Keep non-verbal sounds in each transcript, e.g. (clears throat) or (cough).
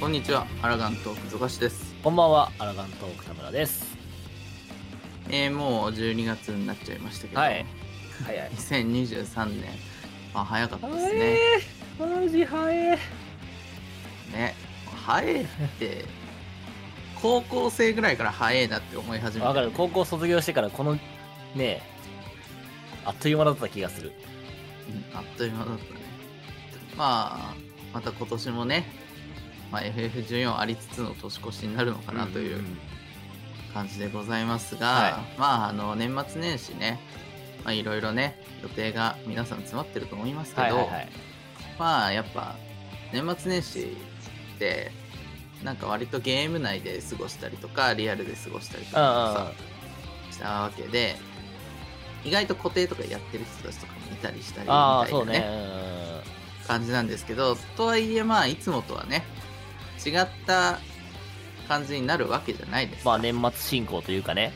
こんにちは、アラガントークゾガシです。こんばんは、アラガントーク田村です。えー、もう12月になっちゃいましたけど、はい。早い。2023年、あ、早かったですね。マジ早い。ね、早いって、高校生ぐらいから早いなって思い始めた、わかる、高校卒業してからこの、ねあっという間だった気がする。うんあっという間だったね。まあ、また今年もね、まあ、FF14 ありつつの年越しになるのかなという感じでございますが、はまあ、あの、年末年始ね、まあ、いろいろね、予定が皆さん詰まってると思いますけど、はいはいはい。まあ、やっぱ、年末年始って、なんか割とゲーム内で過ごしたりとか、リアルで過ごしたりとかさ、したわけで、意外と固定とかやってる人たちとかもいたりしたりみたいなね。ね、感じなんですけど、とはいえまあ、いつもとはね、違った感じになるわけじゃないですか。まあ、年末進行というかね。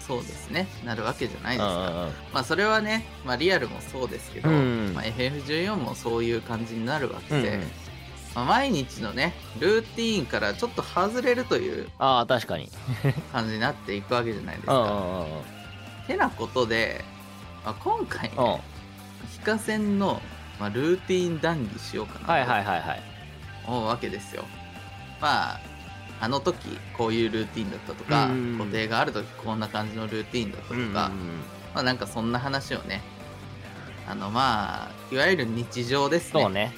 そうですね、なるわけじゃないうんですか。うんうん。まあそれはね、まあリアルもそうですけど、うんまあ、FF14 もそういう感じになるわけで、うんうんまあ、毎日のね、ルーティーンからちょっと外れるというああ、確かに。感じになっていくわけじゃないですか。うんうん。てなことで、まあ、今回ね、うん。非課線の、まあ、ルーティーン談義しようかはいなはいはいはい。と思うわけですよ。まあ、あの時こういうルーティーンだったとか、うん固定がある時こんな感じのルーティーンだったとか、うんうんうんまあなんかそんな話をね、あのまあ、いわゆる日常ですね。そうね。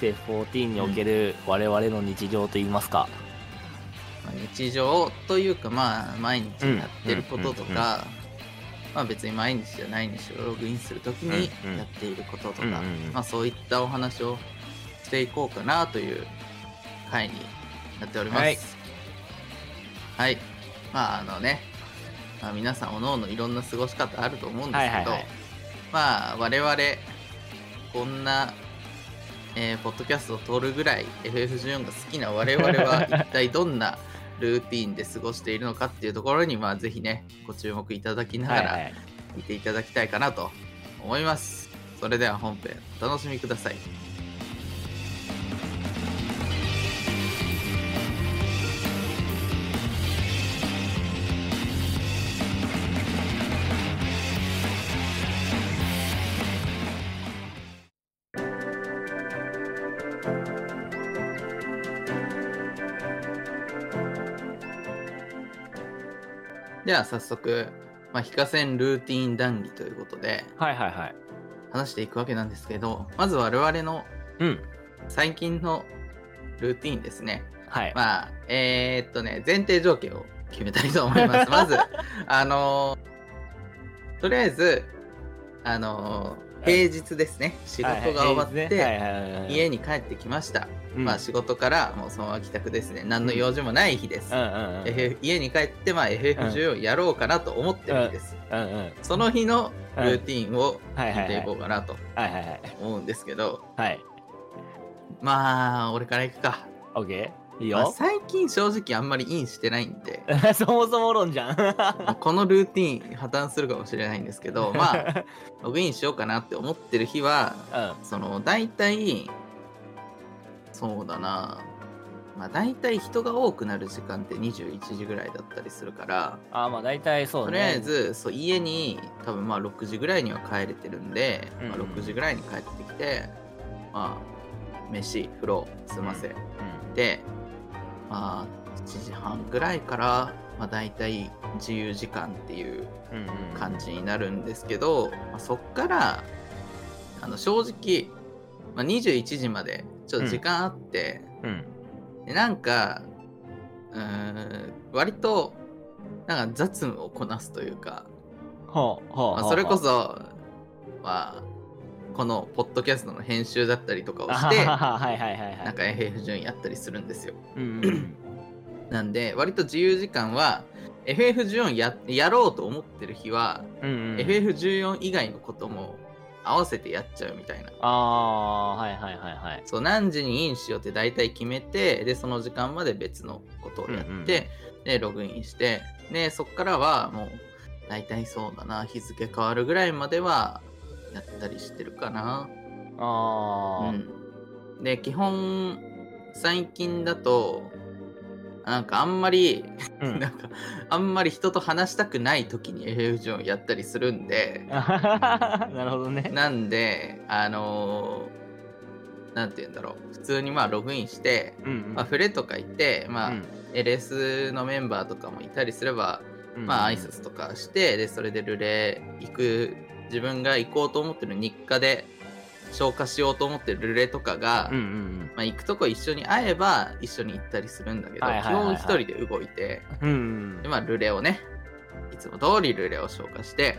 FF14 における我々の日常といいますか。まあ日常というかまあ毎日やってることとうんうんうんか、まあ別に毎日じゃないにしろログインするときにうんうんやっていることとか、うんうんうんまあそういったお話をしていこうかなという回になっております。はいはい。まああのね、まあ、皆さんおのおのいろんな過ごし方あると思うんですけど、はいはいはいまあ我々こんな、えーポッドキャストを撮るぐらい FF14 が好きな我々は (laughs) 一体どんなルーティーンで過ごしているのかっていうところにまあぜひねご注目いただきながらはいはい。見ていただきたいかなと思います。それでは本編お楽しみください。では早速、まあ、非課線ルーティーン談義ということではいはいはい。話していくわけなんですけどまず我々のうん。最近のルーティーンですね。はい。まあ、えーっとね、前提条件を決めたいと思います。まず、(laughs) あのーとりあえず、あのー平日ですね。仕事が終わって、家に、に帰ってきました。うんまあ、仕事からもうそのまま帰宅ですね。何の用事もない日です。うんうんうん。家に帰って、まあ、FF10 をやろうかなと思ってる日です。うんうん。その日のルーティーンを見ていこうかなと。思うんですけど、はい。まあ、俺から行くか。オいいまあよ。最近正直あんまりインしてないんで、(laughs) そもそも論じゃん。まあこのルーティーン破綻するかもしれないんですけど、(laughs) まあ、ログインしようかなって思ってる日は、うん。その、大体、そうだな、まあ、大体人が多くなる時間って21時ぐらいだったりするから、あまあ大体そうね。とりあえず、そう、家に多分まあ6時ぐらいには帰れてるんで、まあ、うん6時ぐらいに帰ってきて、まあ、飯、風呂、済ませ、うで、まあ、7時半ぐらいから、まあ、大体自由時間っていうん。うんうん。感じになるんですけど、まあ、そっからあの正直、まあ、21時までちょっと時間あって、うん。でなんかうーん割となんか雑務をこなすというか、ほうほう。まあ、それこそ、まあ、このポッドキャストの編集だったりとかをあして (laughs) はいはいはいはい。なんか FF14 やったりするんですよ。うんうん。(clears throat) なんで割と自由時間は FF14 ややろうと思ってる日は、うんうん。FF14 以外のことも合わせてやっちゃうみたいな。ああ、はいはいはいはい。そう何時にインしようって大体決めてでその時間まで別のことをやって、うんうんでログインしてでそっからはもう大体そうだな日付変わるぐらいまではやったりしてるかな。ああ、うん、で基本最近だと、なんかあんまり、うん。(laughs) なんかあんまり人と話したくない時に FF14 やったりするんで、(laughs) なるほどね。なんで、あのーなんて言うんだろう、普通にまあログインして、うんまあ、フレとか行って、まあ、うん。LS のメンバーとかもいたりすれば、うん。まあ挨拶とかして、で、それでルレ行く、自分が行こうと思ってる日課で消化しようと思ってるルレとかが、うんうんまあ、行くとこ一緒に会えば一緒に行ったりするんだけど、はいはいはいはい基本一人で動いて、うん。うんで、まあ、ルレをね、いつも通りルレを消化して、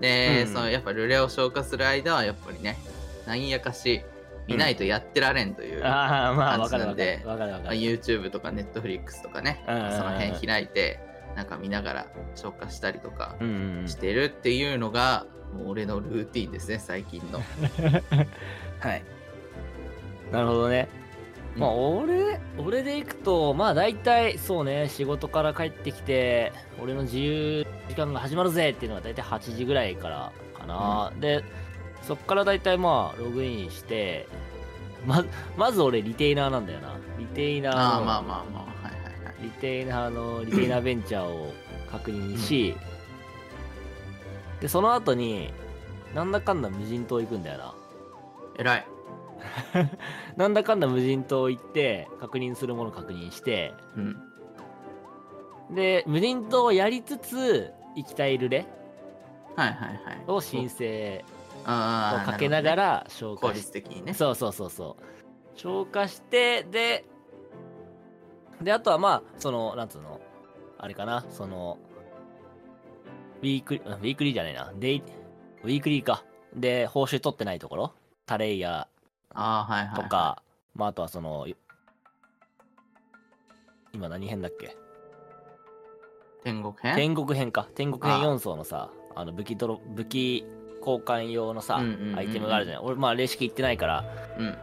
で、うんそのやっぱルレを消化する間はやっぱりね、なんやかし見ないとやってられんという、ああ、まあ、感じなんでる。わかるわかまあ、る。YouTube とか Netflix とかね、うんうんうんその辺開いて、なんか見ながら消化したりとかうんうんうんしてるっていうのが、もう俺のルーティンですね、最近の。(laughs) はい。なるほどね。うんまあ、俺、俺で行くと、まあ、大体、そうね、仕事から帰ってきて、俺の自由時間が始まるぜっていうのが大体8時ぐらいからかな。で、そっから大体まあ、ログインして、ま、まず俺、リテイナーなんだよな。リテイナーの、ああ、まあまあまあ、はいはいはい。リテイナーの、リテイナーベンチャーを確認し、で、その後に、なんだかんだ無人島行くんだよな。偉い。(laughs) なんだかんだ無人島行って、確認するもの確認して、うん。で、無人島をやりつつ、行きたいルレはいはいはい。を申請をかけながら、消化し、効率的にね。そうそうそうそう。消化して、で、で、あとはまあ、その、なんつうの、あれかな、その、ウィークリー、あウィークリーじゃないな、デイ、ウィークリーか。で、報酬取ってないところ、タレイアああ、はいはい、はい。とか、まあ、あとはその、今何編だっけ？天国編？天国編か。天国編あ4層のさ、あの武器ドロ、武器交換用のさ、うんうんうんうんアイテムがあるじゃない？俺、まあ、霊式行ってないから、うん。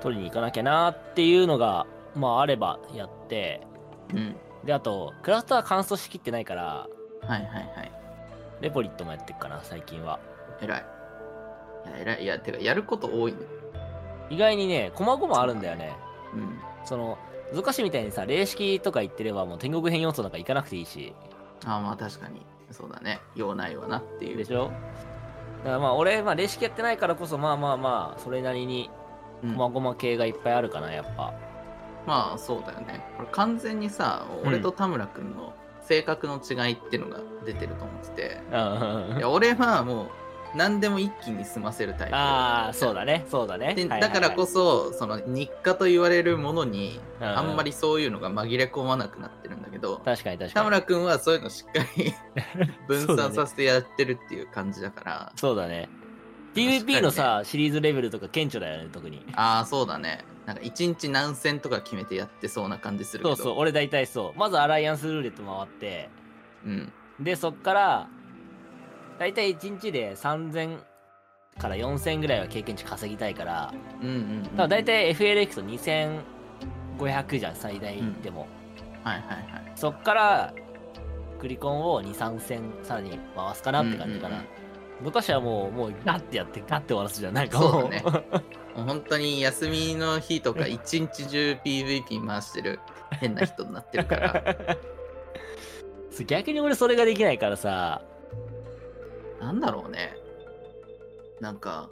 取りに行かなきゃなっていうのが、まあ、あればやって、うん。で、あと、クラスター乾燥しきってないから、はいはいはい。レポリットもやってっかな、最近は。偉い。いや、偉い。いや、てか、やること多いね。意外にね、細々あるんだよね。うん。その、ゾカシみたいにさ、霊式とか行ってれば、もう天国編4層なんか行かなくていいし、ああ、まあ確かに。そうだね。用ないわなっていう。でしょ？だからまあ、俺、まあ、霊式やってないからこそ、まあまあまあ、それなりに、うん細々系がいっぱいあるかな、やっぱ。まあそうだよね。これ完全にさ、俺と田村君の性格の違いっていうのが出てると思ってて。うんいや、俺はもう何でも一気に済ませるタイプ。ああ、そうだね、そうだね。だからこそ、その日課と言われるものに、うんあんまりそういうのが紛れ込まなくなってるんだけど、確かに確かに。田村君はそういうのしっかり (laughs) 分散させてやってるっていう感じだから、そうだね PVP のさ、シリーズレベルとか顕著だよね、特に。ああ、そうだね。なんか一日何戦とか決めてやってそうな感じするけど。そうそう、俺大体そう。まずアライアンスルーレット回って、うん。で、そっから、大体1日で3000から4000ぐらいは経験値稼ぎたいから、うんうん、うん。だから大体 FLX と2500じゃん、最大でも。はいはいはい。そっから、クリコンを2、3戦さらに回すかなって感じかな。うんうん昔はもう、もうガッてやってガッて終わらすじゃん。なんかもう。そうだね (laughs) もう本当に休みの日とか一日中 PVP 回してる変な人になってるから。(laughs) 逆に俺それができないからさ、なんだろうね。なんか、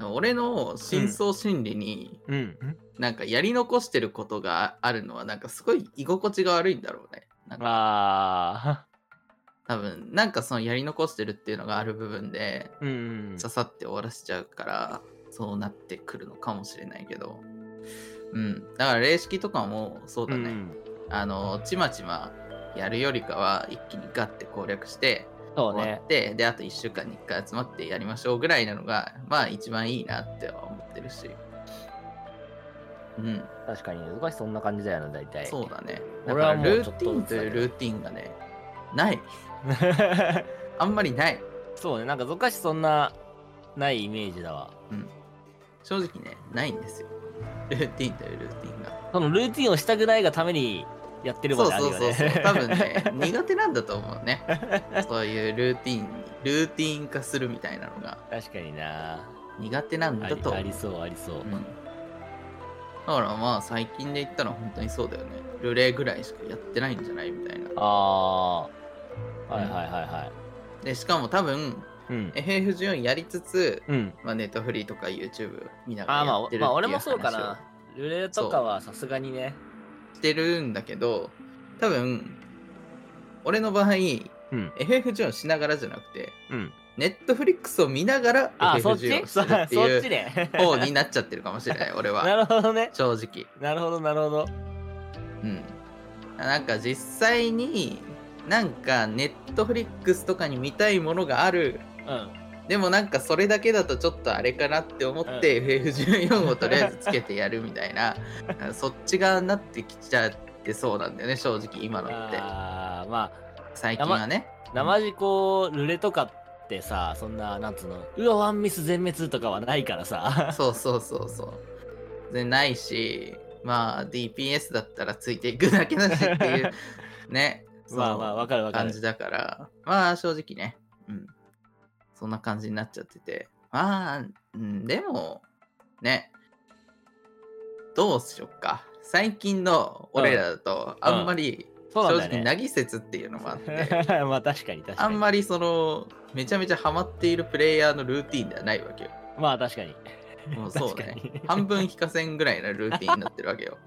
俺の深層心理に、うん。なんかやり残してることがあるのは、なんかすごい居心地が悪いんだろうね。なんかあ多分、なんかそのやり残してるっていうのがある部分で、ー。うん。刺さって終わらせちゃうから、そうなってくるのかもしれないけど。うん。だから、霊式とかもそうだね。うんあの、ちまちまやるよりかは、一気にガッて攻略して、終わっ。て、で、あと1週間に1回集まってやりましょうぐらいなのが、まあ一番いいなっては思ってるし。うん、確かに難しいそんな感じだよな、大体。そうだね。だからルーティンというルーティンがね、ない。(laughs) あんまりない。そうね、なんかゾカシそんな、ないイメージだわ。正直ね、ないんですよ。(laughs) ルーティンというルーティンが。そのルーティンをしたくないがためにやってるもそうんね、あるよね。そうそうそう。多分ね、(laughs) 苦手なんだと思うね。そういうルーティンに、ルーティン化するみたいなのが確かにな苦手なんあだと。りありそう、ありそう。うんだからまあ最近で言ったら本当にそうだよね。ルレぐらいしかやってないんじゃないみたいな。ああはいはいはいはで、しかも多分、いうん、FF14 やりつつ、うん、まあ、ネットフリーとか YouTube 見ながああまあらやってるっていうまあ俺もそうかな。ルレとかはさすがにね。してるんだけど、多分、俺の場合、うん。FF14 しながらじゃなくて、うん。ネットフリックスを見ながらあそっち FF14 をそするっていう (laughs) ね。方になっちゃってるかもしれない、(laughs) 俺は。なるほどね。正直。なるほどなるほど。うん。なんか実際に、なんかネットフリックスとかに見たいものがある。うんでもなんかそれだけだとちょっとあれかなって思って、FF14 をとりあえずつけてやるみたいな、(laughs) そっち側になってきちゃってそうなんだよね、正直今のって。あーまあ最近はね。生地こうルレとかってさそんななんつうのうわワンミス全滅とかはないからさそうそうそうそう。でないし、まあ DPS だったらついていくだけだしっていう (laughs) ね。まあまあわかるわかる感じだから、まあ正直ね、うん。そんな感じになっちゃってて。まあ、うん、でも、ね。どうしよっか。最近の俺らだと、うんあんまり、正直、ねなぎ説っていうのもあって、(laughs) まあ確かに確かにあんまりその、めちゃめちゃハマっているプレイヤーのルーティンではないわけよ。まあ確かにもう (laughs) そうね。半分非課線ぐらいのルーティンになってるわけよ。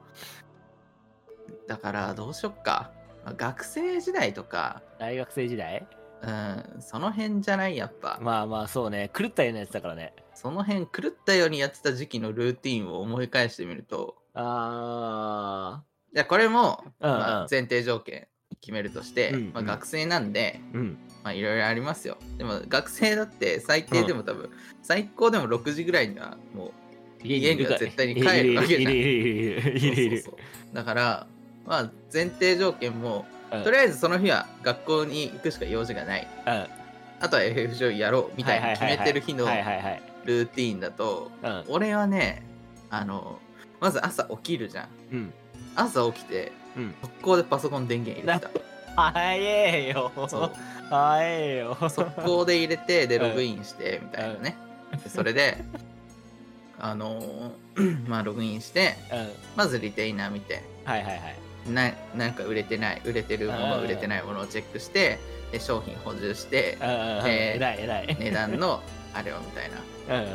(laughs) だから、どうしよっか。まあ学生時代とか、大学生時代？うん、その辺じゃない、やっぱ。まあまあそうね。狂ったようなやつだからね。その辺、狂ったようにやってた時期のルーティンを思い返してみると、あいや、これも、うんうん。まあ、前提条件決めるとして、まあ、うん。うん学生なんで、ーうん。まあ、いろいろありますよ。でも、学生だって最低でも多分、最高でも6時ぐらいにはもう、家には絶対に帰るわけじゃん。いるいるいるいるいるいるそうそうそう。だから、まあ、前提条件も、うんとりあえずその日は学校に行くしか用事がない。うん。あとは FF 上やろうみたいに決めてる日のはいはいはいルーティーンだと、はい俺はね、あの、まず朝起きるじゃん。うん。うん朝起きて、うん。速攻でパソコン電源入れて早えよ。早えよ。速攻で入れて、で、うん。ログインして、みたいなね。でそれで、あのー (clears throat) まあ、ログインして、まずリテイナー見て、はいはいななんか売れてない、売れてるもの、うん。売れてないものをチェックして、で商品補充して、うんうんうん。えー偉い。値段のあれをみたいな。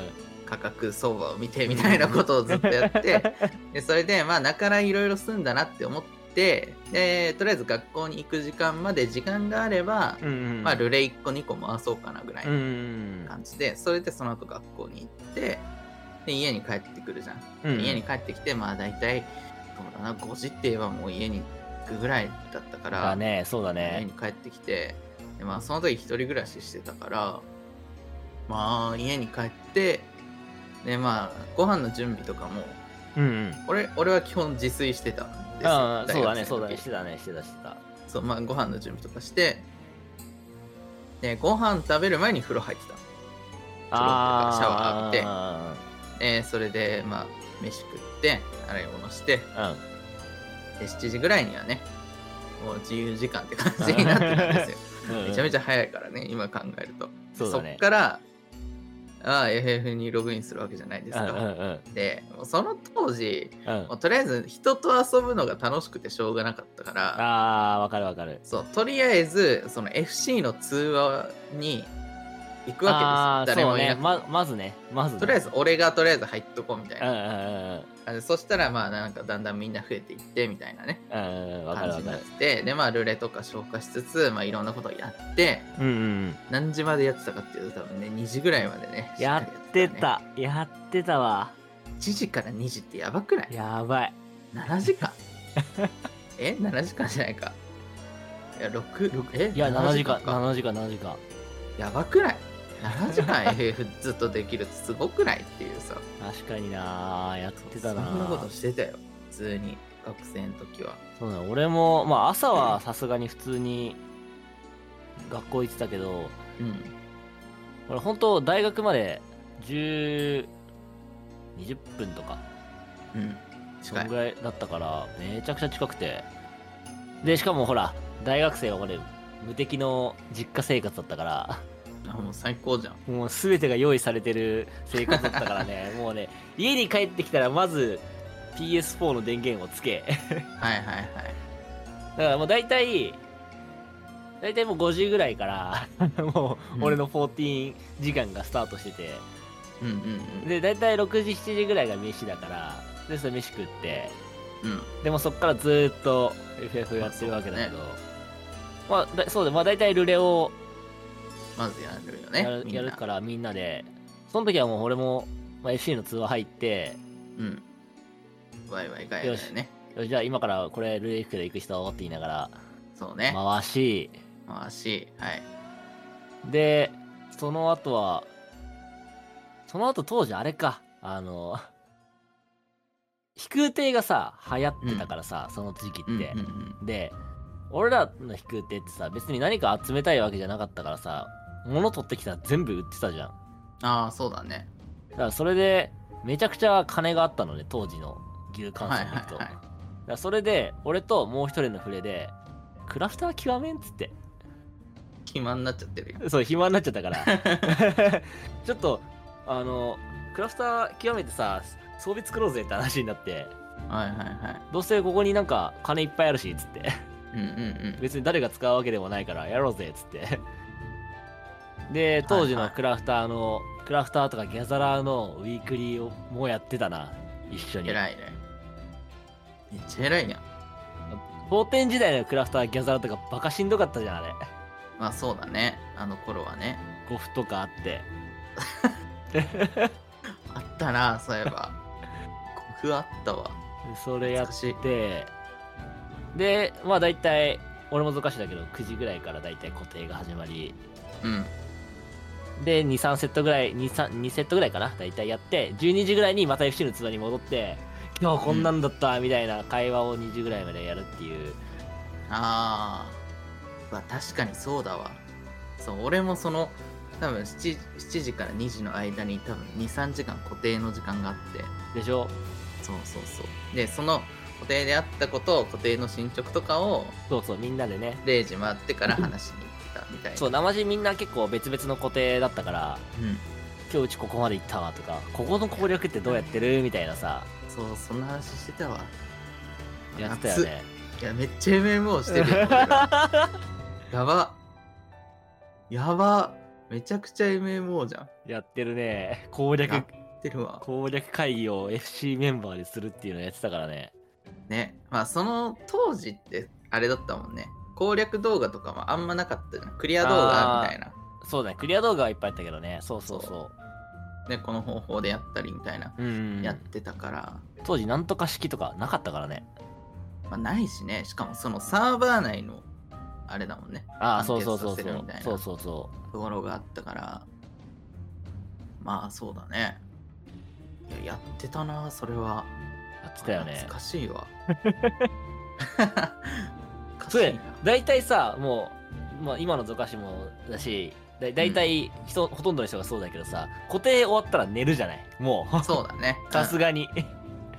価格相場を見てみたいなことをずっとやって (laughs) でそれでまあなからいろいろ済んだなって思ってでとりあえず学校に行く時間まで時間があれば、まあルレ1個2個回そうかなぐらいうんうなん。感じでそれでその後学校に行ってで家に帰ってくるじゃん。家に帰ってきてまあ大体そうだな。5時って言えばもう家に行くぐらいだったから。だね。そうだ家ねに帰ってきて。で、まあ、その時一人暮らししてたから。まあ家に帰って。でまあご飯の準備とかも。うんうん。俺俺は基本自炊してたんですよ。そうだね。そうだね。してたね。してたしてた。そうまあご飯の準備とかして。でご飯食べる前に風呂入ってたあシャワー浴びて。あでそれでまあ飯食って洗い物してーで7時ぐらいにはねもう自由時間って感じになってたんですよ。(laughs) うんうん。めちゃめちゃ早いからね今考えると。そね。っからああ FF にログインするわけじゃないですか、うんうんうん。でその当時うん。もうとりあえず人と遊ぶのが楽しくてしょうがなかったからああわかるわかる。そうとりあえずその FC の通話に行くあわけです誰もいなくて、ままずね。まずね。とりあえず俺がとりあえず入っとこうみたいうんうんそしたらまあなんかだんだんみんな増えていってみたいなね。うんうん感じになって。てでまあルレとか消化しつつ、まあ、いろんなことをやってうんうん何時までやってたかっていうと多分ね2時ぐらいまでねうんやしってたやってたわ。ね1時から2時ってやばくない？やばい ?7 時間？(laughs) え ?7 時間じゃないか。いや6 6え？いや7時間か。7時間7時間。やばくない？?7 時間 FF ずっとできるってすごくないっていうさ。確かになやってたなそんなことしてたよ普通に学生の時は。そうだ俺もまあ朝はさすがに普通に学校行ってたけどうん。俺本当大学まで10 20分とかうんそんぐらいだったからめちゃくちゃ近くて。でしかもほら大学生は俺無敵の実家生活だったからあもう最高じゃん。もう全てが用意されてる生活だったからね。(laughs) もうね家に帰ってきたらまず PS4 の電源をつけ。はいはいはい。だからもう大体大体もう5時ぐらいから (laughs) もううん。俺の14時間がスタートしてて、うんうんで大体6時7時ぐらいが飯だからでそれ飯食って。うん。うん。でもそっからずーっと FF やってるわけだけど、まあ、だそうでまあ大体ルレをまずやるよね。やる,、やるからみんなでその時はもう俺も、まあ、FC の通話入ってうん。ワイワイガヤガヤね。よしじゃあ今からこれルレイフで行く人って言いながらそうね。回し回し、はい。でその後はその後当時あれかあの (laughs) 飛空艇がさ流行ってたからさ、その時期って、うんうんうん。で俺らの飛空艇ってさ別に何か集めたいわけじゃなかったからさ物取ってきたら全部売ってたじゃんああ、そうだね。だからそれでめちゃくちゃ金があったのね当時の牛換はい算でいくと、はいはい。だからそれで俺ともう一人の触れでクラフター極めんっつって肥満になっちゃってるよ。そう暇になっちゃったから (laughs) ちょっとあのクラフター極めてさ装備作ろうぜって話になってはいはいはい。どうせここになんか金いっぱいあるしっつってうんうんうん。別に誰が使うわけでもないからやろうぜっつってで当時のクラフターの、クラフターとかギャザラーのウィークリーをもうやってたな一緒に偉いね。めっちゃ偉いやん。当店時代のクラフターギャザラーとかバカしんどかったじゃんあれまあそうだね。あの頃はね。ゴフとかあってあったな、そういえば。コフあったわ。それやってでまあ大体俺も難しいだけど9時ぐらいから大体固定が始まりうん。で23セットぐらい 2, 2セットぐらいかな大体やって12時ぐらいにまた FC の通話に戻って今日こんなんだったみたいな会話を2時ぐらいまでやるっていう、ああ。まあ確かにそうだわ。そう、俺もその、多分 7, 7時から2時の間に多分2、3時間固定の時間があって。でしょ？そうそうそう。で、その固定であったことを固定の進捗とかをそうそうみんなでね0時回ってから話しにたみたいな。そう生地みんな結構別々の固定だったからうん。今日うちここまで行ったわとかここの攻略ってどうやってるみたいなさそう、そんな話してたわ。やってたよねいや、めっちゃ MMO してる (laughs) やば。やば。めちゃくちゃ MMO じゃん。やってるね攻略やってるわ。攻略会議を FC メンバーでするっていうのやってたからねね。まあ、その当時って、あれだったもんね。攻略動画とかもあんまなかったじゃん。クリア動画みたいな。そうだねクリア動画はいっぱいあったけどねそうそうそそね、この方法でやったりみたいな。やってたから。当時なんとか式とかなかったからねまあ、ないしね。しかもそのサーバー内の、あれだもんね。ああそうそうそうそうそうそうそところがあったから。まあ、そうだね。いや、やってたな、それは。うやってたよね懐かしいわ。(laughs) それ懐かしいな大体さもう、まあ、今のゾカシもだしだ大体人、ほとんどの人がそうだけどさ固定終わったら寝るじゃない？もう。そうだね。(laughs) さすがに。うん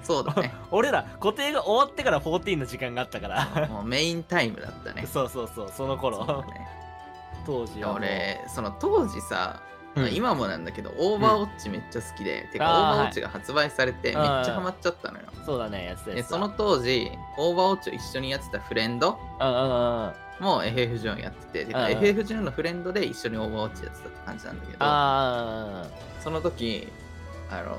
そうだね。(laughs) 俺ら固定が終わってから14の時間があったから。もうメインタイムだったね。(laughs) そうそうそうその頃。ね。当時は俺、その当時さ、うん。まあ今もなんだけど、オーバーウォッチめっちゃ好きで、てか、オーあーバーウォッチが発売されて、めっはいちゃハマっちゃったのよ。そうだねやってたやで、つだその当時、オーバーウォッチを一緒にやってたフレンドうんうんうんうん。も FF14 やってて、てかうんうん。FF14 のフレンドで一緒にオーバーウォッチやってたって感じなんだけど、あその時、あの、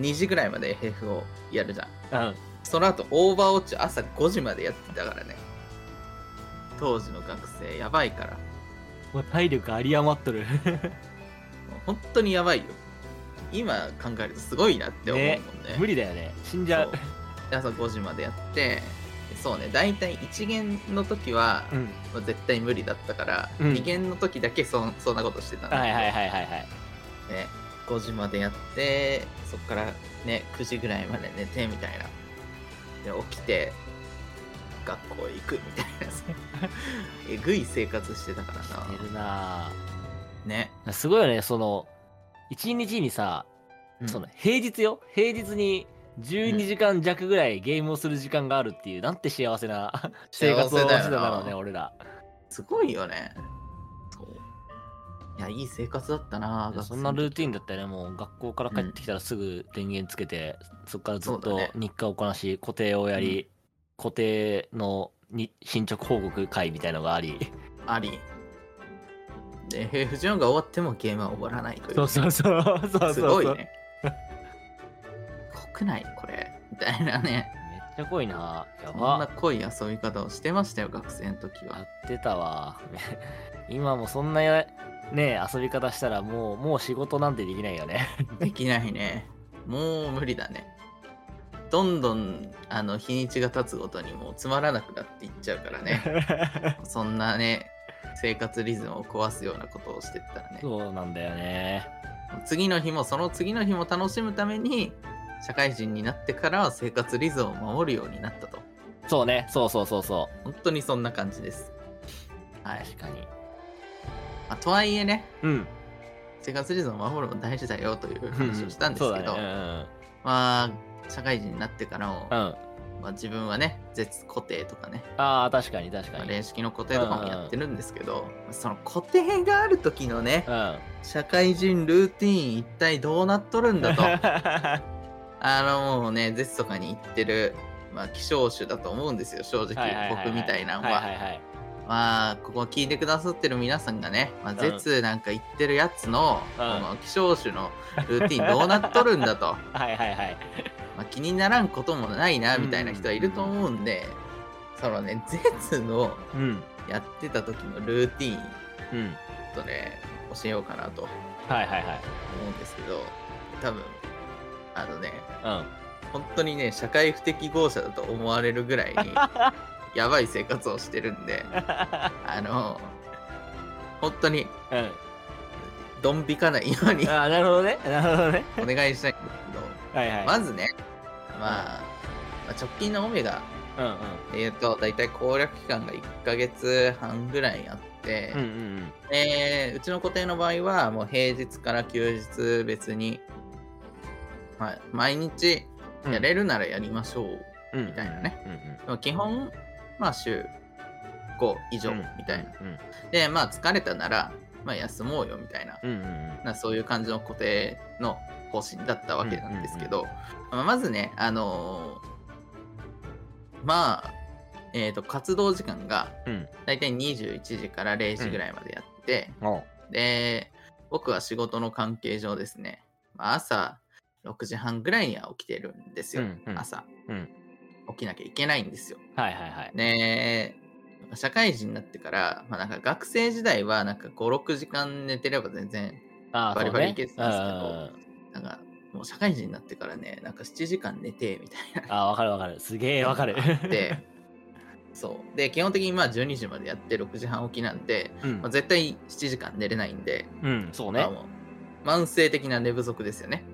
2時ぐらいまで FF をやるじゃん。あうん。その後、オーバーウォッチ朝5時までやってたからね。当時の学生、やばいから。もう体力有り余っとる本当にやばいよ。今考えるとすごいなって思うもんね。無理だよね。死んじゃう。朝5時までやって、そうね、大体1限の時は、うん。もう絶対無理だったから、うん。2限の時だけそそんなことしてたんだけど、はいはいはいはいはい。ね、5時までやって、そっからね、9時ぐらいまで寝てみたいな。で、起きて、学校行くみたいな。(laughs) さ、えぐい生活してたからしてるな。なね。ぁすごいよねその一日にさ、うん。その平日よ？平日に12時間弱ぐらいゲームをする時間があるっていう、なんて幸せな生活をしてたんだろうね俺ら。すごいよね。そう。いやいい生活だったなそんなルーティンだだったよねもう学校から帰ってきたらすぐ電源つけて、そっからずっと日課をこなし固定をやり、固定のに進捗報告会みたいのがあり。ありで (laughs) FF14 が終わってもゲームは終わらないという。そうそうそう。そうそうすごいね。国内これ。みたいなね。めっちゃ濃いな。やこんなば濃い遊び方をしてましたよ学生の時やはってたわ。(laughs) 今もそんなやね遊び方したらもうもう仕事なんてできないよね。(laughs) できないね。もう無理だね。どんどんあの日にちが経つごとにもうつまらなくなっていっちゃうからね。そんなね生活リズムを壊すようなことをしてったらね。そうなんだよね。次の日もその次の日も楽しむために社会人になってからは生活リズムを守るようになったと。そうね。そうそうそうそ本当にそんな感じです。はい、う確かに。まあとはいえねうん生活リズムを守るのも大事だよという話をしたんですけど、そうだねまあ社会人になってからも、うんうん、うん、まあ、自分はね絶固定とかね、ああ確かに確かまあ、に例式の固定とかもやってるんですけど、その固定がある時のねうん。社会人ルーティン一体どうなっとるんだと。(laughs) あのもうね絶とかに行ってるまあ希少種だと思うんですよ正直、はいはいはいはい。僕みたいなのは,、はいはいはいまあここ聞いてくださってる皆さんがね、まあ、ん。絶なんか言ってるやつの、うん。この希少種のルーティンどうなっとるんだと。(laughs) はいはいはいまあ、気にならんこともないなみたいな人はいると思うんで、そのね絶のうん。やってた時のルーティンうん。とね教えようかなと思はいはいはい。うんですけど多分あのねうん。本当にね社会不適合者だと思われるぐらいに (laughs) やばい生活をしてるんであの本当にうん。ドン引かないようにああなるほどね。なるほどね。お願いしたいんですけどはいはい。まずね、まあ、まあ直近のオメガうんうん。で言うと大体攻略期間が1ヶ月半ぐらいあって、うんうんでうちの固定の場合はもう平日から休日別に、まあ、毎日うん。やれるならやりましょう、うんみたいなね。うんうん基本まあ週5以上みたいな、うんでまあ疲れたなら、まあ、休もうよみたいな。うんうんうん。なそういう感じの固定の方針だったわけなんですけど、まずねあのーまあえー、と活動時間がうん。大体21時から0時ぐらいまでやって、おうで僕は仕事の関係上ですね、まあ朝6時半ぐらいには起きてるんですよ、うんうん。朝。うん。起きなきゃいけないんですよ。はいはいはい。で社会人になってから、まあ、なんか学生時代はなんか56時間寝てれば全然バリバリいけてたんですけどなんかもう社会人になってからねなんか7時間寝てみたいな。ああわかるわかる。すげえわかる。で (laughs) そう。で基本的にまあ12時までやって6時半起きなんで、うん。まあ、絶対7時間寝れないんで、うんそうね。まあ慢性的な寝不足ですよね。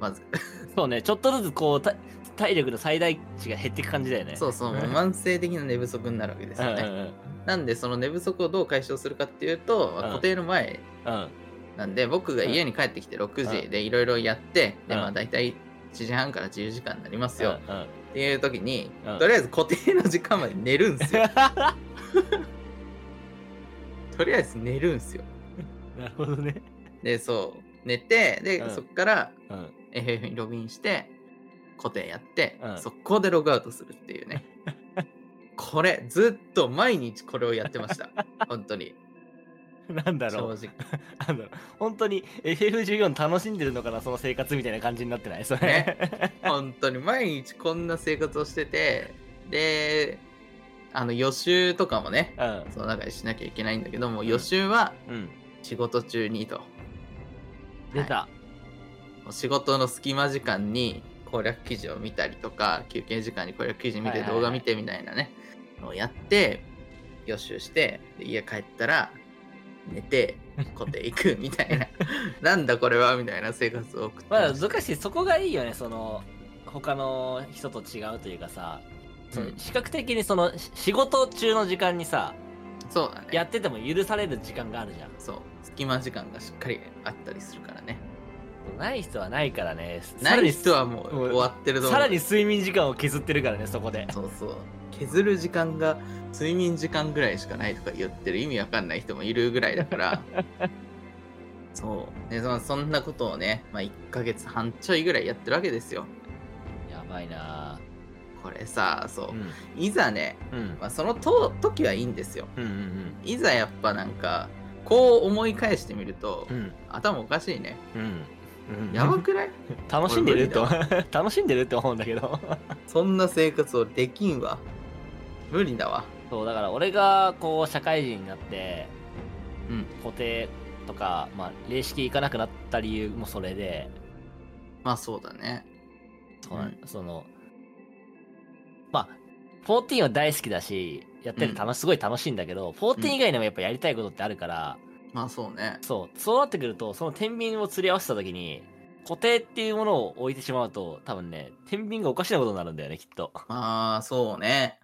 まず。(laughs) そうね。ちょっとずつこうた体力の最大値が減っていく感じだよね。そうそう。(laughs) 慢性的な寝不足になるわけですよね、うんうん。なんでその寝不足をどう解消するかっていうと、まあうん。固定の前うんなんで僕が家に帰ってきて6時でいろいろやって、でまあ大体7時半から10時間になりますよ、っていう時に、うん。とりあえず固定の時間まで寝るんすよ。(laughs) とりあえず寝るんすよ。なるほどね。でそう。寝てで、うん。そっからうん。FF にログインして固定やって、うん。速攻でログアウトするっていうね。これずっと毎日これをやってました。本当に (laughs) なんだろう。正直。(laughs) なんだろう。本当に FF14 楽しんでるのかなその生活みたいな感じになってない？それ。ね。(laughs) 本当に毎日こんな生活をしててであの予習とかもねうん。その中でしなきゃいけないんだけどもん。予習はうん。仕事中にと、出た、仕事の隙間時間に攻略記事を見たりとか休憩時間に攻略記事見て動画見てみたいなねのをやって予習してで家帰ったら寝て固定行くみたいな。(laughs) なんだこれはみたいな生活を送ってまだましたどかしそこがいいよね。その他の人と違うというかさ、そのうん。視覚的にそのし仕事中の時間にさそうだね。やってても許される時間があるじゃん。そう。隙間時間がしっかりあったりするからね。ない人はないからね。ない人はもうもう終わってると思う。さらに睡眠時間を削ってるからねそこで。そうそう削る時間が睡眠時間ぐらいしかないとか言ってる意味わかんない人もいるぐらいだから。(laughs) そう。でそのそんなことをね、まあ、1ヶ月半ちょいぐらいやってるわけですよ。やばいな。これさそう、うん。いざね、うん。まあ、そのと時はいいんですよ。うんうんいざやっぱなんかこう思い返してみると、うん。頭おかしいね。うん。うん。やばくない？(laughs) 楽しんでるって俺 (laughs) 楽しんでるって思うんだけど。そんな生活をできんわ無理だわ。そうだから俺がこう社会人になってうん。固定とか、まあ、霊式行かなくなった理由もそれで。まあそうだね。そうなんうん。そのまあ14は大好きだしやってて楽し、すごい楽しいんだけど14以外にもやっぱやりたいことってあるから、まあそうね。そう。そうなってくるとその天秤を釣り合わせた時に固定っていうものを置いてしまうと多分ね天秤がおかしなことになるんだよねきっと。まあそうね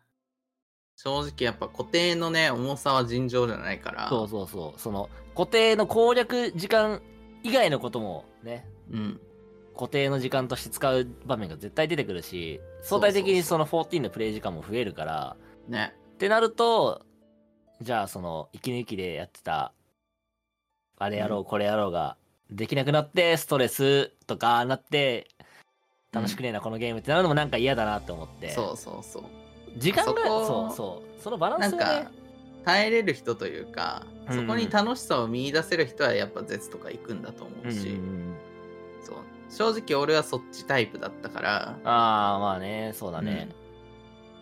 正直やっぱ固定のね重さは尋常じゃないから。そうそうそう。その固定の攻略時間以外のこともねうん。固定の時間として使う場面が絶対出てくるし相対的にその14のプレイ時間も増えるから。ね。ってなるとじゃあその息抜きでやってたあれやろう、うん。これやろうができなくなってストレスとかなって楽しくねえな、このゲームってなるのもなんか嫌だなって思って。そうそうそう時間がそうそう。そのバランスなんがねか耐えれる人というか、うんそこに楽しさを見出せる人はやっぱ絶とか行くんだと思うんうし、うん。そう。正直俺はそっちタイプだったから。ああまあねそうだね、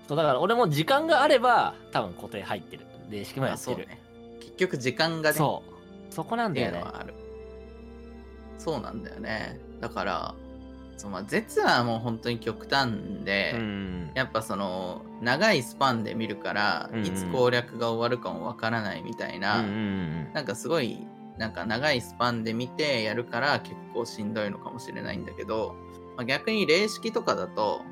そうだから俺も時間があれば多分固定入ってる。霊式もまやってる、ね。結局時間がねそう。そこなんだよね。そうなんだよね。だからそう、まあ、絶はもう本当に極端で、うん。やっぱその長いスパンで見るから、うんうん。いつ攻略が終わるかもわからないみたいな、うんうんうん。なんかすごいなんか長いスパンで見てやるから結構しんどいのかもしれないんだけど、まあ、逆に霊式とかだと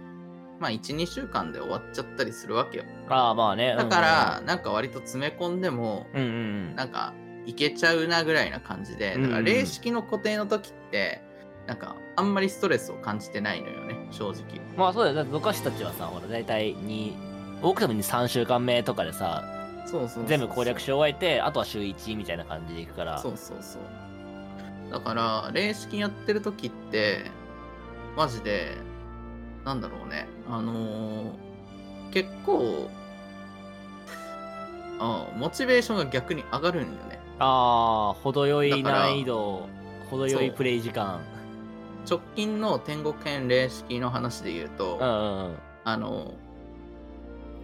まあ12週間で終わっちゃったりするわけよ。ああまあね。だからなんか割と詰め込んでもうんうんうん。なんかいけちゃうなぐらいな感じでだから霊式の固定の時ってなんかあんまりストレスを感じてないのよね正直。まあそうだよだって昔たちはさほら大体に多くても23週間目とかでさそうそう全部攻略し終えてあとは週1みたいな感じでいくから。そうそうそう。だから霊式やってる時ってマジでなんだろうね。あのー結構あモチベーションが逆に上がるんよね。ああ程よい難易度程よいプレイ時間直近の天国編霊式の話で言うと、うんうんうん。あの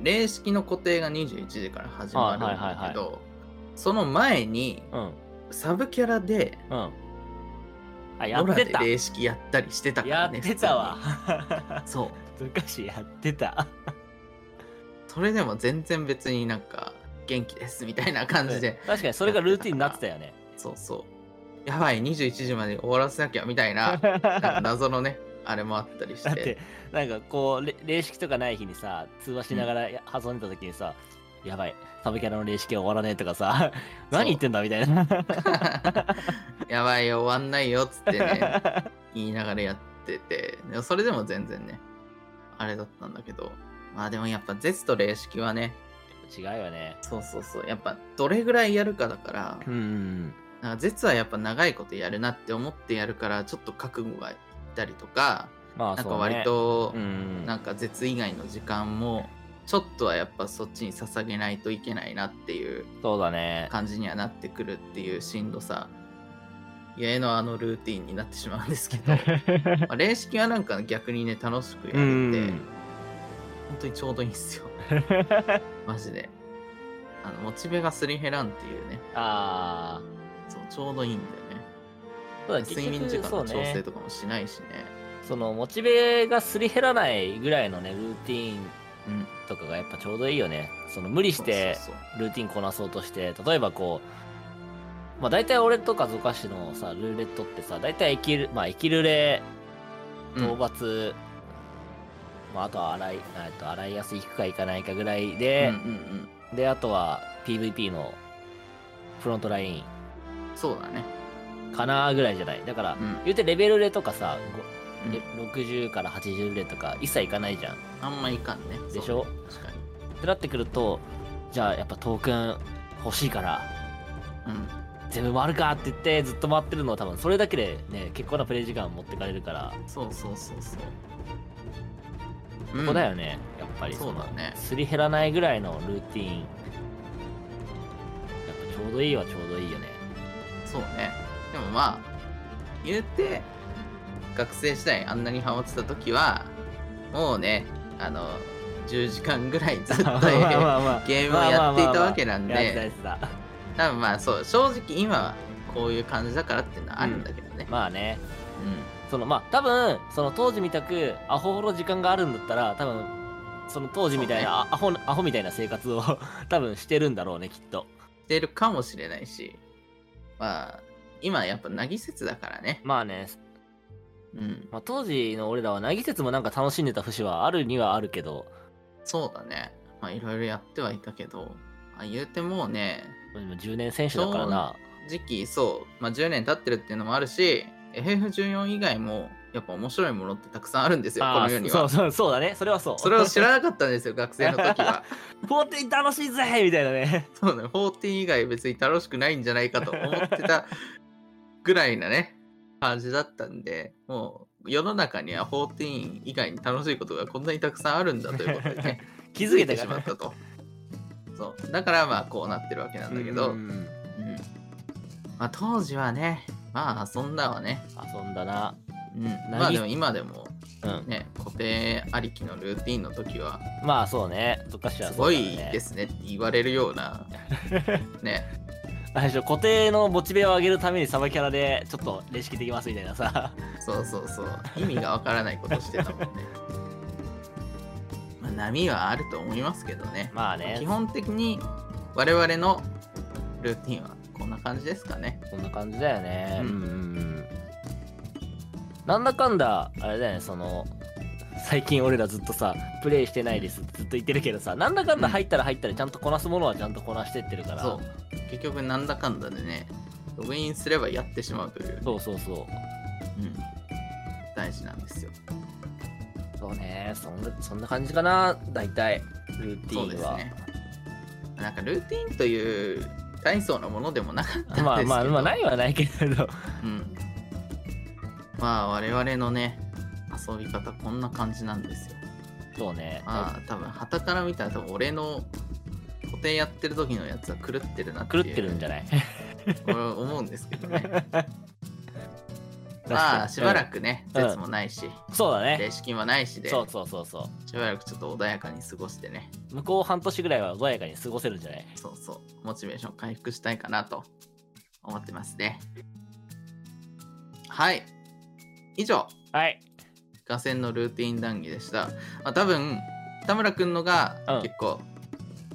霊式の固定が21時から始まるんだけど、その前にうん。サブキャラでうん。あやってた。霊式やったりしてたからやねってたわ。そう。(laughs) 昔やってた。それでも全然別になんか元気ですみたいな感じで、確かにそれがルーティンになってたよね。そうそう。やばい、21時まで終わらせなきゃみたいな、(laughs) なんか謎のね、あれもあったりして。だってなんかこうれ霊式とかない日にさ通話しながらや挟んでた時にさ、やばいサブキャラの霊式が終わらねえとかさ (laughs) 何言ってんだみたいな。(laughs) やばいよ、終わんないよっつってね、言いながらやってて、でもそれでも全然ね、あれだったんだけど、まあでもやっぱ絶と霊式はね、違うよね。そうそうそう、やっぱどれぐらいやるかだから、うんうんなんか絶はやっぱ長いことやるなって思ってやるから、ちょっと覚悟がいったりとか、まあなんか割と、うんなんか絶以外の時間もちょっとはやっぱそっちに捧げないといけないなっていうそうだね。感じにはなってくるっていうしんどさ。家のあのルーティンになってしまうんですけど、(laughs) まあ、霊式はなんか逆にね楽しくやれてうん。本当にちょうどいいんですよ。(laughs) マジで。あのモチベがすり減らんっていうね。ああそうちょうどいいんだよね。そうだ睡眠時間の調整とかもしないしね。そのモチベがすり減らないぐらいのねルーティーンうん。とかがやっぱちょうどいいよね。その無理してルーティンこなそうとして例えばこうまあ大体俺とかゾカシのさルーレットってさ大体生きるまあ生きるレうん。討伐、まあ、あとは洗いえっと洗いやすい行くか行かないかぐらいでうん、うんうん。であとは PVP のフロントラインそうだね。かなぐらいじゃない？だから、うん。言うてレベルレとかさ、うん。ごえ60から80レとか一切いかないじゃん。あんまいかんね。でしょ？そう。ね確かに。ってなってくるとじゃあやっぱトークン欲しいからうん。全部回るかって言ってずっと回ってるのは多分それだけでね結構なプレイ時間持ってかれるから。そうそうそうそう。ここだよね、やっぱり。そうだね。すり減らないぐらいのルーティン。やっぱちょうどいいはちょうどいいよねそうね。でもまあ言うて学生時代あんなにハマってた時はもうねあの10時間ぐらいずっとゲームをやっていたわけなんで多分まあそう正直今はこういう感じだからっていうのはあるんだけどね、まあね。うん。そのまあ多分その当時みたくアホほど時間があるんだったら多分その当時みたいな、あアホアホみたいな生活を (laughs) 多分してるんだろうねきっと。してるかもしれないしまあ今やっぱなぎ説だからね。まあね、うん。まあ、当時の俺らは凪節もなんか楽しんでた節はあるにはあるけど。そうだね。まあいろいろやってはいたけど。あ言うてもうねでも10年選手だからな。時期そう、まあ、10年経ってるっていうのもあるし FF14 以外もやっぱ面白いものってたくさんあるんですよこの世には。そうそうそうだね。それはそう。それを知らなかったんですよ学生の時は。(laughs) 14楽しいぜみたいなね。(laughs) そうね。14以外別に楽しくないんじゃないかと思ってたぐらいなね感じだったんでもう世の中には14以外に楽しいことがこんなにたくさんあるんだということでね (laughs) 気づけてしまったと。そう。だからまあこうなってるわけなんだけど、うんうんまあ、当時はね、まあ遊んだわね。遊んだなうん、何まあでも今でもうん。ね、固定ありきのルーティンの時は、まあそうね。昔はすごいですねって言われるような、(laughs) ね、あれでしょ固定のモチベを上げるためにサバキャラでちょっとレシピできますみたいなさ。そうそうそう、意味がわからないことしてたもんね。まあ波はあると思いますけどね。まあね。基本的に我々のルーティンはこんな感じですかね。こんな感じだよね。うんうんなんだかんだあれだよねその最近俺らずっとさプレイしてないですってずっと言ってるけどさなんだかんだ入ったら入ったらちゃんとこなすものはちゃんとこなしてってるからそう。結局なんだかんだでね、ログインすればやってしまうという。そうそうそううん、大事なんですよ。そうねそんなそんな感じかな大体ルーティンは、そうですね。なんかルーティンという大層なものでもなかったんですけど、まあまあまあないはないけれどうん。まあ我々のね、遊び方こんな感じなんですよ。そうねまあ多分、旗から見たら多分俺の固定やってる時のやつは狂ってるなって。狂ってるんじゃない？俺は思うんですけどね。(laughs) まあしばらくね、うん絶もないし、そうだね霊式もないしで、そうそうそうそうしばらくちょっと穏やかに過ごしてね。向こう半年ぐらいは穏やかに過ごせるんじゃない？そうそう、モチベーション回復したいかなと思ってますね。はい。以上、はい。河川のルーティン談義でした。まあ、多分、田村くんのがうん。結構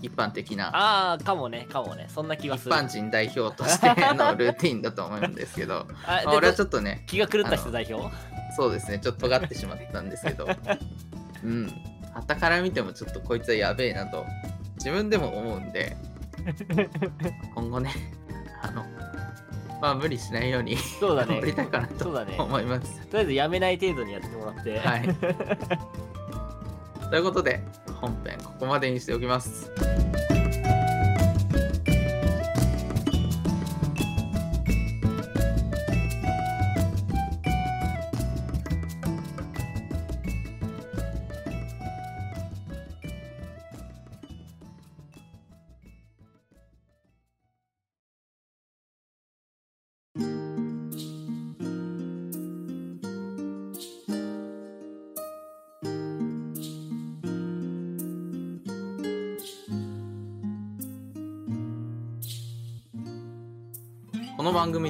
一般的な、ああかもねかもね。そんな気が一する。般人代表としての (laughs) ルーティンだと思うんですけど、あまあ、俺はでちょっとね、気が狂った人代表？そうですね、ちょっと尖ってしまったんですけど、(laughs) うん、旗から見てもちょっとこいつはやべえなと、自分でも思うんで、(laughs) 今後ね、あの、まあ無理しないようにそうだねりたいかなと思います。とりあえずやめない程度にやってもらってはい。(laughs) ということで、本編ここまでにしておきます。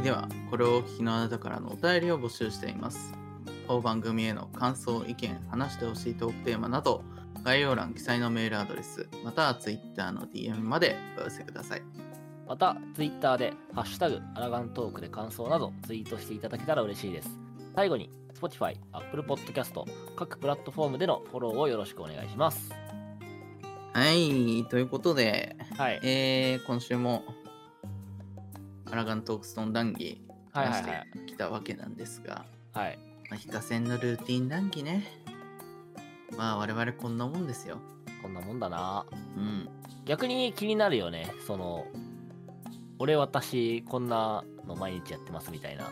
ではこれをお聞きのあなたからのお便りを募集しています。当番組への感想、意見、話してほしいトークテーマなど、概要欄記載のメールアドレス、または Twitter の DM までお寄せください。また Twitter で「ハッシュタグアラガントーク」で感想などツイートしていただけたら嬉しいです最後に Spotify、Apple Podcast 各プラットフォームでのフォローをよろしくお願いしますはい、ということで、はいえー、今週もアラガントークストーン談義はい話してきたわけなんですが、はい。まあ、非課線のルーティン談義ね。まあ我々こんなもんですよ。こんなもんだな。うん。逆に気になるよね。その俺私こんなの毎日やってますみたいな。は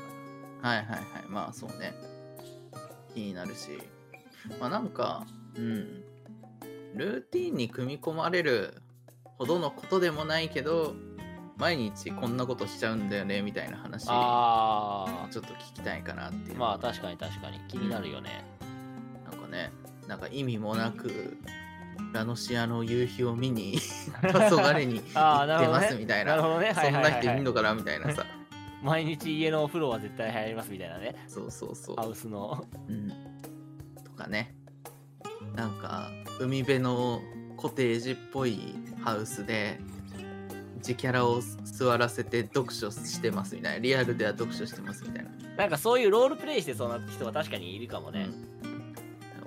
いはいはい。まあそうね。気になるし。まあなんかうん。ルーティンに組み込まれるほどのことでもないけど毎日こんなことしちゃうんだよねみたいな話あちょっと聞きたいかなっていう。あまあ確かに確かに。気になるよね、なんかねなんか意味もなくラノシアの夕日を見に (laughs) 黄昏に行ってますみたいな。なるほどね。はいそんな人いるのかなみたいなさ。(laughs) 毎日家のお風呂は絶対入りますみたいなね。そうそうそう。ハウスの。うん、とかね。なんか海辺のコテージっぽいハウスで自キャラを座らせて読書してますみたいな。リアルでは読書してますみたいな、なんかそういうロールプレイしてそうな人は確かにいるかもね、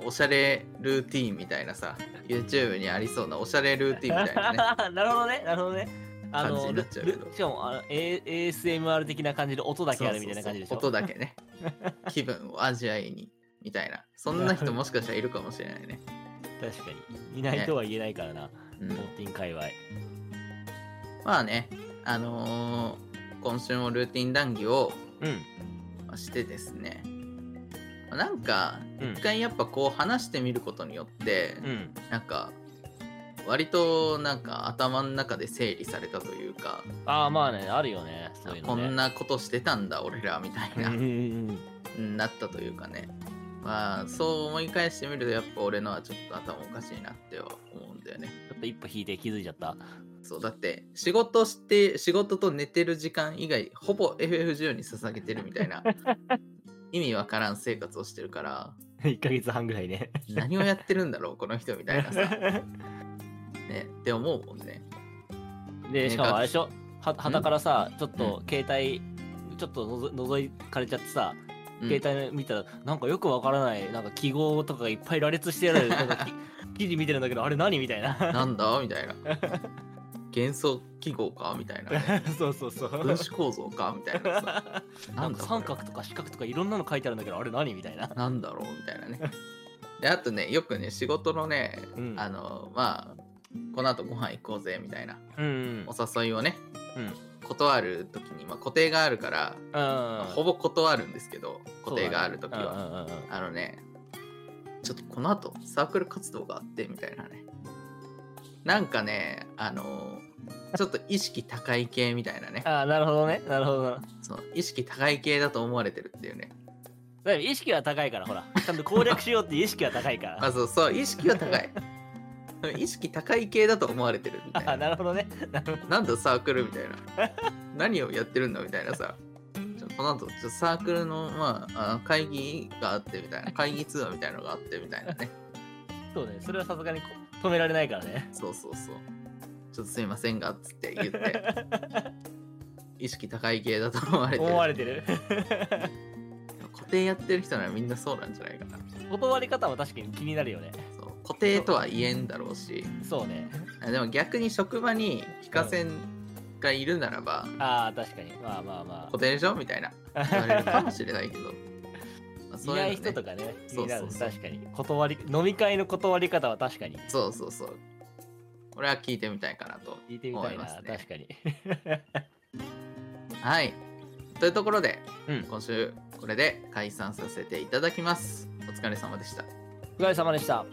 うん、おしゃれルーティーンみたいなさ YouTube にありそうなおしゃれルーティーンみたいなね。(laughs) なるほどねなるほどね。あのしかもあの A- ASMR 的な感じで音だけあるみたいな感じでしょ？音だけね。(laughs) 気分を味わいにみたいな。そんな人もしかしたらいるかもしれないね、(laughs) 確かに。いないとは言えないからな、うん。モーティン界隈まあねあのー今週もルーティン談義をうん。してですね。まあなんかうん。一回やっぱこう話してみることによって、うん。なんか割となんか頭の中で整理されたというかああまあねあるよねそういうのね。こんなことしてたんだ俺らみたいな、うんうんうん。うんなったというかね。まあそう思い返してみるとやっぱ俺のはちょっと頭おかしいなっては思うんだよね。ちょっと一歩引いて気づいちゃったそうだって仕事して仕事と寝てる時間以外ほぼ FF14 に捧げてるみたいな。(laughs) 意味わからん生活をしてるから。1ヶ月半ぐらいね。何をやってるんだろうこの人みたいなさ。(laughs) ねって思うもんね。でしかもあれでしょ？はん？旗からさちょっと携帯ちょっとのぞ覗いかれちゃってさ、うん。携帯見たらなんかよくわからないなんか記号とかがいっぱい羅列してある記事見てるんだけどあれ何みたいな。なんだ？みたいな (laughs) 幻想記号かみたいな。ね (laughs) そうそうそう。分子構造かみたいなさ。(laughs) ななんか三角とか四角とかいろんなの書いてあるんだけどあれ何みたいな。なんだろうみたいなね。であとねよくね仕事のね、うん。あのまあこの後ご飯行こうぜみたいな。うんお誘いをねうん。断る時に、まあ、固定があるから、まあうんほぼ断るんですけど固定がある時は、ね。うんうんうんうん。あのねちょっとこの後サークル活動があってみたいなね。なんかねあのちょっと意識高い系みたいなね。ああなるほどね。なるほど。なそう意識高い系だと思われてるっていうね。だ意識は高いからほら。ちゃんと攻略しようって意識は高いから。(laughs) あそうそう意識は高い。(laughs) 意識高い系だと思われてるみたいあななるほどね。なるほど。なんだサークルみたいな。何をやってるんだみたいなさ。この後ちょサークルの、まあ、会議があってみたいな。会議通話みたいなのがあってみたいなね。そうね。それはさすがにこ止められないからね。そうそうそうちょっとすいませんがっつって言って。(laughs) 意識高い系だと思われてる。思われてる。(laughs) 固定やってる人ならみんなそうなんじゃないかな。断り方は確かに気になるよね。そう。固定とは言えんだろうし。そうね。でも逆に職場に非課線がいるならば、ああ確かに。まあまあま固定でしょみたいな。言われるかもしれないけど。(laughs) そういうない人とかねそうそう確かに。断り飲み会の断り方は確かに。そうそうそうこれは聞いてみたいかなと聞いてみたいな、思いますね。確かに。(laughs) はい。というところで、うん。今週これで解散させていただきます。お疲れ様でした。お疲れ様でした